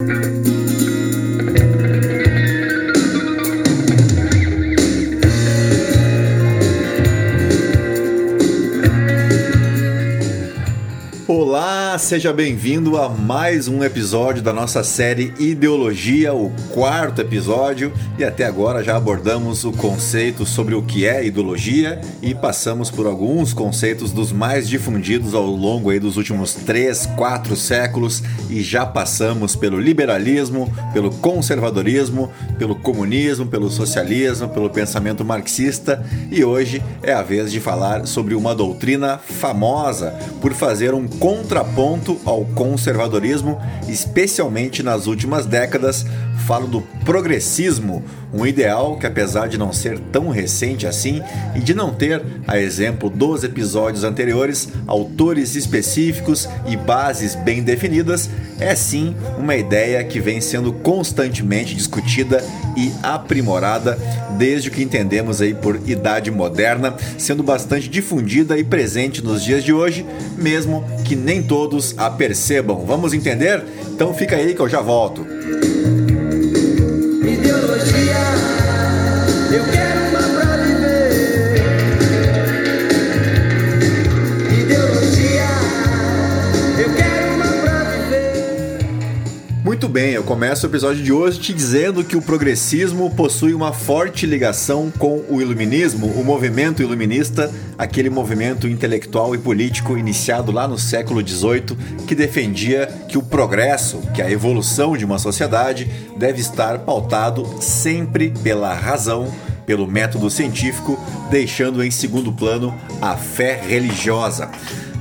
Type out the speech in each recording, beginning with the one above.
thank you. Seja bem-vindo a mais um episódio da nossa série Ideologia, o quarto episódio, e até agora já abordamos o conceito sobre o que é ideologia e passamos por alguns conceitos dos mais difundidos ao longo aí dos últimos três, quatro séculos. E já passamos pelo liberalismo, pelo conservadorismo, pelo comunismo, pelo socialismo, pelo pensamento marxista. E hoje é a vez de falar sobre uma doutrina famosa por fazer um contraponto ponto ao conservadorismo, especialmente nas últimas décadas, falo do progressismo, um ideal que, apesar de não ser tão recente assim e de não ter, a exemplo dos episódios anteriores, autores específicos e bases bem definidas, é sim uma ideia que vem sendo constantemente discutida e aprimorada desde o que entendemos aí por idade moderna, sendo bastante difundida e presente nos dias de hoje, mesmo que nem todos a percebam. Vamos entender? Então fica aí que eu já volto. Começo o episódio de hoje te dizendo que o progressismo possui uma forte ligação com o iluminismo, o movimento iluminista, aquele movimento intelectual e político iniciado lá no século XVIII que defendia que o progresso, que a evolução de uma sociedade deve estar pautado sempre pela razão, pelo método científico, deixando em segundo plano a fé religiosa.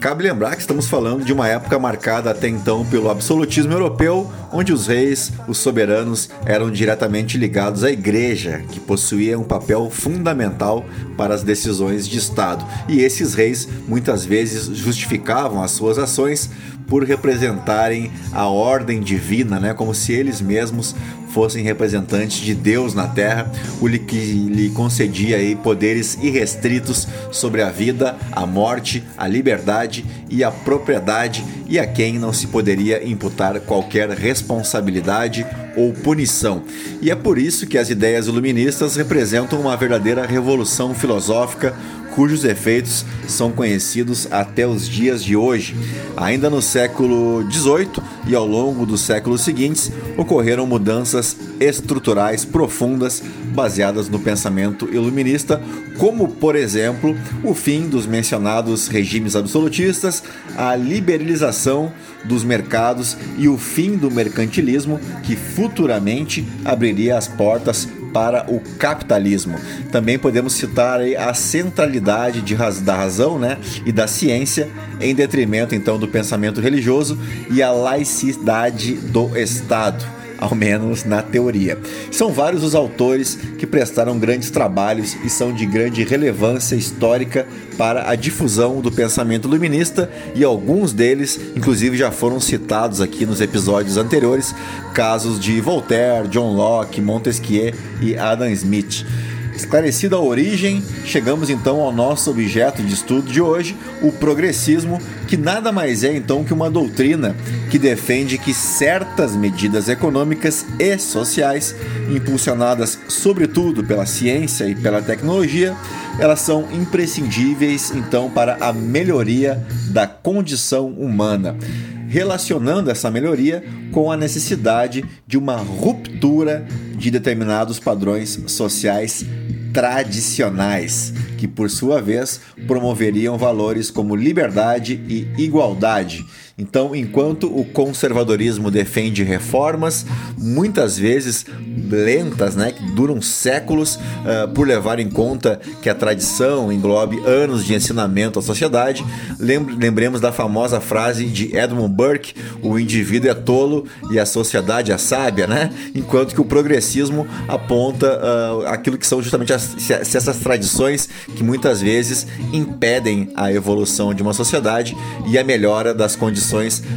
Cabe lembrar que estamos falando de uma época marcada até então pelo absolutismo europeu, onde os reis, os soberanos, eram diretamente ligados à igreja, que possuía um papel fundamental para as decisões de Estado. E esses reis muitas vezes justificavam as suas ações por representarem a ordem divina, né? como se eles mesmos fossem representantes de Deus na terra, o que lhe concedia aí poderes irrestritos sobre a vida, a morte, a liberdade e a propriedade, e a quem não se poderia imputar qualquer responsabilidade ou punição. E é por isso que as ideias iluministas representam uma verdadeira revolução filosófica cujos efeitos são conhecidos até os dias de hoje. Ainda no século XVIII e ao longo dos séculos seguintes, ocorreram mudanças estruturais profundas baseadas no pensamento iluminista, como, por exemplo, o fim dos mencionados regimes absolutistas, a liberalização dos mercados e o fim do mercantilismo, que futuramente abriria as portas para o capitalismo. Também podemos citar a centralidade de, da razão né, e da ciência em detrimento então do pensamento religioso e a laicidade do Estado ao menos na teoria. São vários os autores que prestaram grandes trabalhos e são de grande relevância histórica para a difusão do pensamento iluminista e alguns deles, inclusive, já foram citados aqui nos episódios anteriores, casos de Voltaire, John Locke, Montesquieu e Adam Smith. Esclarecida a origem, chegamos então ao nosso objeto de estudo de hoje, o progressismo, que nada mais é então que uma doutrina que defende que certas medidas econômicas e sociais, impulsionadas sobretudo pela ciência e pela tecnologia, elas são imprescindíveis então para a melhoria da condição humana relacionando essa melhoria com a necessidade de uma ruptura de determinados padrões sociais tradicionais, que por sua vez promoveriam valores como liberdade e igualdade então, enquanto o conservadorismo defende reformas, muitas vezes lentas, né, que duram séculos, uh, por levar em conta que a tradição englobe anos de ensinamento à sociedade, lembremos da famosa frase de Edmund Burke: o indivíduo é tolo e a sociedade é sábia, né? Enquanto que o progressismo aponta uh, aquilo que são justamente as, essas tradições que muitas vezes impedem a evolução de uma sociedade e a melhora das condições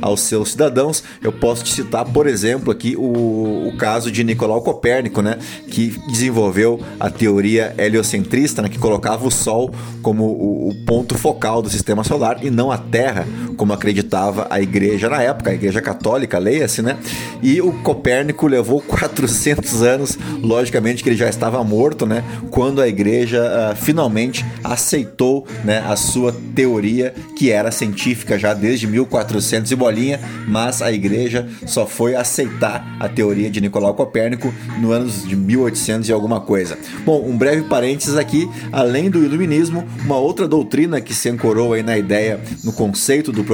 aos seus cidadãos. Eu posso te citar, por exemplo, aqui o, o caso de Nicolau Copérnico, né, que desenvolveu a teoria heliocentrista, né, que colocava o Sol como o, o ponto focal do sistema solar e não a Terra como acreditava a igreja na época, a igreja católica, leia-se, né? E o Copérnico levou 400 anos, logicamente que ele já estava morto, né? Quando a igreja uh, finalmente aceitou né, a sua teoria, que era científica já desde 1400 e bolinha, mas a igreja só foi aceitar a teoria de Nicolau Copérnico no anos de 1800 e alguma coisa. Bom, um breve parênteses aqui, além do iluminismo, uma outra doutrina que se ancorou aí na ideia, no conceito do,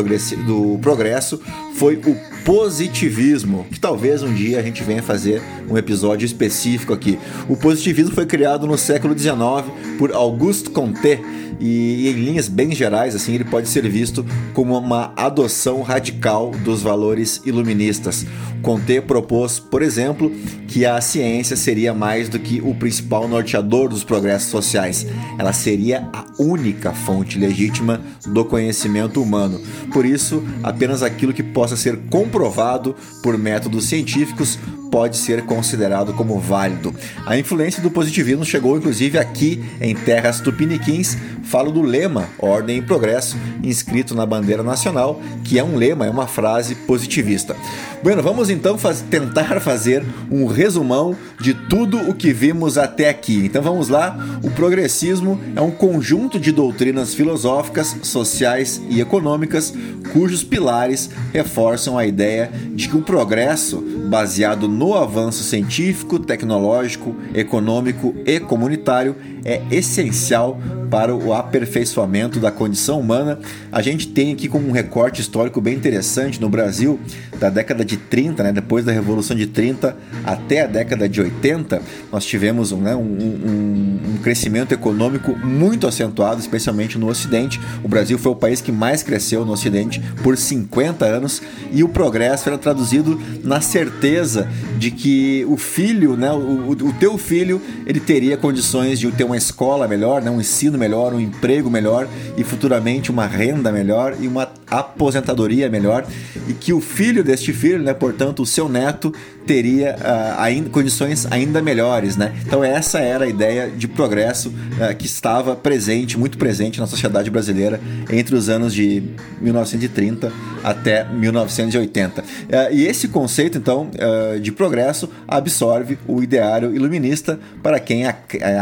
do progresso, foi o positivismo, que talvez um dia a gente venha fazer um episódio específico aqui. O positivismo foi criado no século XIX por Auguste Comte e, em linhas bem gerais, assim, ele pode ser visto como uma adoção radical dos valores iluministas. Comte propôs, por exemplo, que a ciência seria mais do que o principal norteador dos progressos sociais. Ela seria a única fonte legítima do conhecimento humano. Por isso, apenas aquilo que possa ser comprovado por métodos científicos pode ser considerado como válido. A influência do positivismo chegou inclusive aqui em terras tupiniquins. Falo do lema Ordem e Progresso, inscrito na bandeira nacional, que é um lema, é uma frase positivista. Bueno, vamos então faz, tentar fazer um resumão de tudo o que vimos até aqui. Então vamos lá. O progressismo é um conjunto de doutrinas filosóficas, sociais e econômicas cujos pilares reforçam a ideia de que o progresso, baseado no avanço científico, tecnológico, econômico e comunitário, é essencial para o aperfeiçoamento da condição humana. A gente tem aqui como um recorte histórico bem interessante no Brasil, da década de 30, né, depois da Revolução de 30 até a década de 80, nós tivemos né, um, um, um crescimento econômico muito acentuado, especialmente no Ocidente. O Brasil foi o país que mais cresceu no Ocidente por 50 anos e o progresso era traduzido na certeza de que o filho, né, o, o teu filho, ele teria condições de ter uma escola melhor, né, um ensino melhor, um emprego melhor e futuramente uma renda melhor e uma aposentadoria melhor e que o filho deste filho, né, portanto, o seu neto teria uh, ainda, condições ainda melhores, né? Então essa era a ideia de progresso uh, que estava presente, muito presente na sociedade brasileira entre os anos de 1930 até 1980. Uh, e esse conceito, então, de progresso absorve o ideário iluminista para quem a,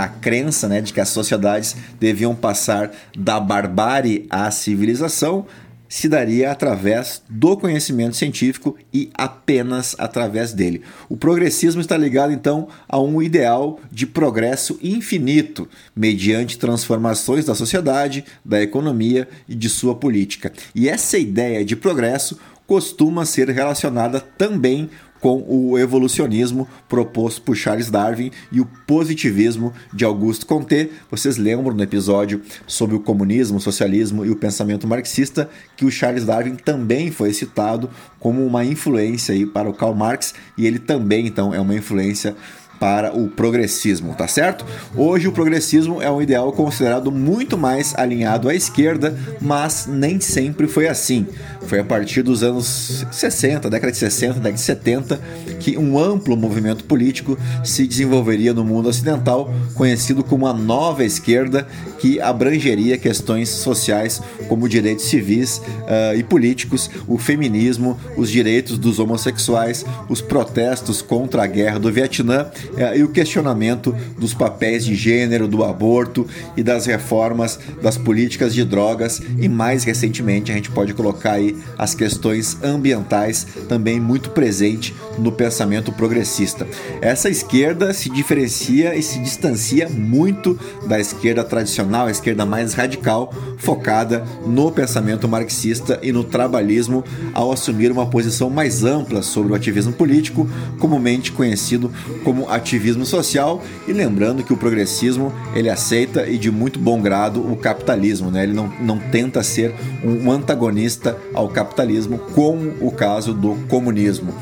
a crença, né, de que as sociedades deviam passar da barbárie à civilização se daria através do conhecimento científico e apenas através dele. O progressismo está ligado então a um ideal de progresso infinito, mediante transformações da sociedade, da economia e de sua política. E essa ideia de progresso costuma ser relacionada também com o evolucionismo proposto por Charles Darwin e o positivismo de Auguste Comte. Vocês lembram no episódio sobre o comunismo, o socialismo e o pensamento marxista que o Charles Darwin também foi citado como uma influência aí para o Karl Marx e ele também então é uma influência para o progressismo, tá certo? Hoje o progressismo é um ideal considerado muito mais alinhado à esquerda, mas nem sempre foi assim. Foi a partir dos anos 60, década de 60, década de 70, que um amplo movimento político se desenvolveria no mundo ocidental, conhecido como a nova esquerda, que abrangeria questões sociais como direitos civis uh, e políticos, o feminismo, os direitos dos homossexuais, os protestos contra a guerra do Vietnã uh, e o questionamento dos papéis de gênero, do aborto e das reformas das políticas de drogas e mais recentemente a gente pode colocar aí as questões ambientais também muito presente no pensamento progressista. Essa esquerda se diferencia e se distancia muito da esquerda tradicional tradicional, a esquerda mais radical, focada no pensamento marxista e no trabalhismo, ao assumir uma posição mais ampla sobre o ativismo político, comumente conhecido como ativismo social, e lembrando que o progressismo ele aceita e de muito bom grado o capitalismo, né? ele não, não tenta ser um antagonista ao capitalismo, como o caso do comunismo.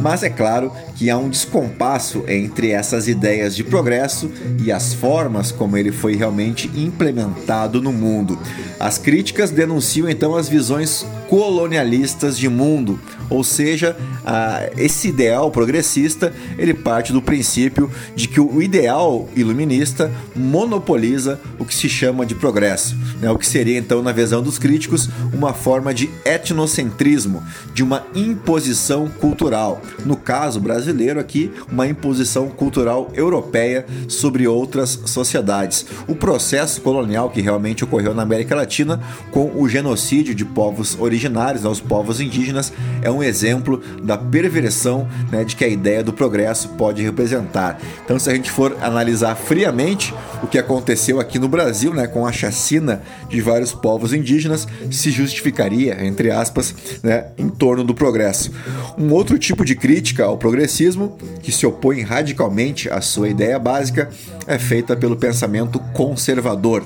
Mas é claro que há um descompasso entre essas ideias de progresso e as formas como ele foi realmente implementado no mundo. As críticas denunciam então as visões colonialistas de mundo, Ou seja, esse ideal progressista ele parte do princípio de que o ideal iluminista monopoliza o que se chama de progresso, né? o que seria então, na visão dos críticos, uma forma de etnocentrismo, de uma imposição cultural. No caso brasileiro aqui, uma imposição cultural europeia sobre outras sociedades. O processo colonial que realmente ocorreu na América Latina com o genocídio de povos originários, né, os povos indígenas, é um exemplo da perversão né, de que a ideia do progresso pode representar. Então, se a gente for analisar friamente o que aconteceu aqui no Brasil, né, com a chacina de vários povos indígenas, se justificaria, entre aspas, né, em torno do progresso. Um outro tipo de crítica ao progressismo, que se opõe radicalmente à sua ideia básica, é feita pelo pensamento conservador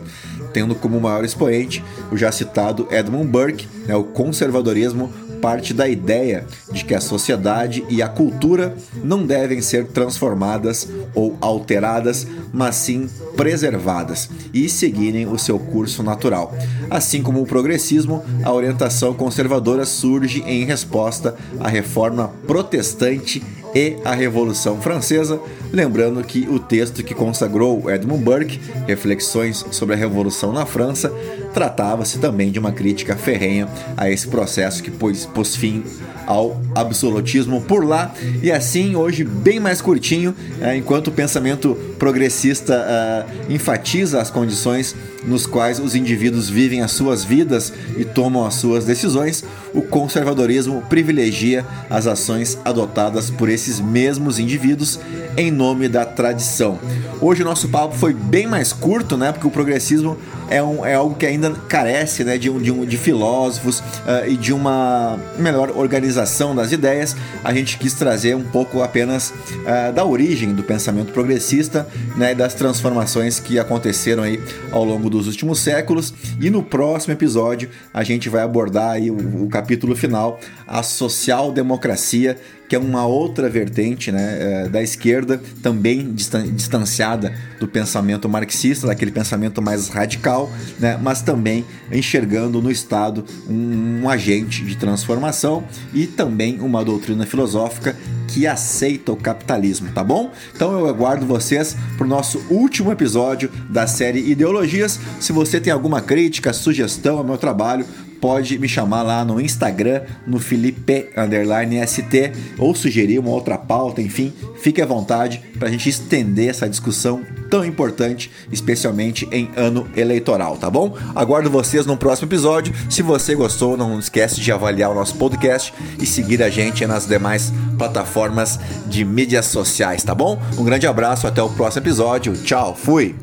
tendo como maior expoente o já citado Edmund Burke, né, o conservadorismo parte da ideia de que a sociedade e a cultura não devem ser transformadas ou alteradas, mas sim preservadas e seguirem o seu curso natural. Assim como o progressismo, a orientação conservadora surge em resposta à reforma protestante e a Revolução Francesa, lembrando que o texto que consagrou Edmund Burke, Reflexões sobre a Revolução na França, tratava-se também de uma crítica ferrenha a esse processo que pôs, pôs fim ao absolutismo por lá. E assim, hoje, bem mais curtinho, é, enquanto o pensamento progressista uh, enfatiza as condições nos quais os indivíduos vivem as suas vidas e tomam as suas decisões, o conservadorismo privilegia as ações adotadas por esses mesmos indivíduos em nome da tradição. Hoje o nosso papo foi bem mais curto, né? Porque o progressismo é, um, é algo que ainda carece né, de, um, de, um, de filósofos uh, e de uma melhor organização das ideias. A gente quis trazer um pouco apenas uh, da origem do pensamento progressista né, das transformações que aconteceram aí ao longo dos últimos séculos. E no próximo episódio a gente vai abordar aí o, o capítulo final, a social-democracia, que é uma outra vertente né, é, da esquerda, também distanciada do pensamento marxista, daquele pensamento mais radical, né, mas também enxergando no Estado um, um agente de transformação e também uma doutrina filosófica que aceita o capitalismo, tá bom? Então eu aguardo vocês para o nosso último episódio da série Ideologias. Se você tem alguma crítica, sugestão ao meu trabalho, pode me chamar lá no Instagram, no Felipe ST, ou sugerir uma outra pauta, enfim, fique à vontade para a gente estender essa discussão tão importante, especialmente em ano eleitoral, tá bom? Aguardo vocês no próximo episódio. Se você gostou, não esquece de avaliar o nosso podcast e seguir a gente nas demais plataformas de mídias sociais, tá bom? Um grande abraço, até o próximo episódio. Tchau, fui!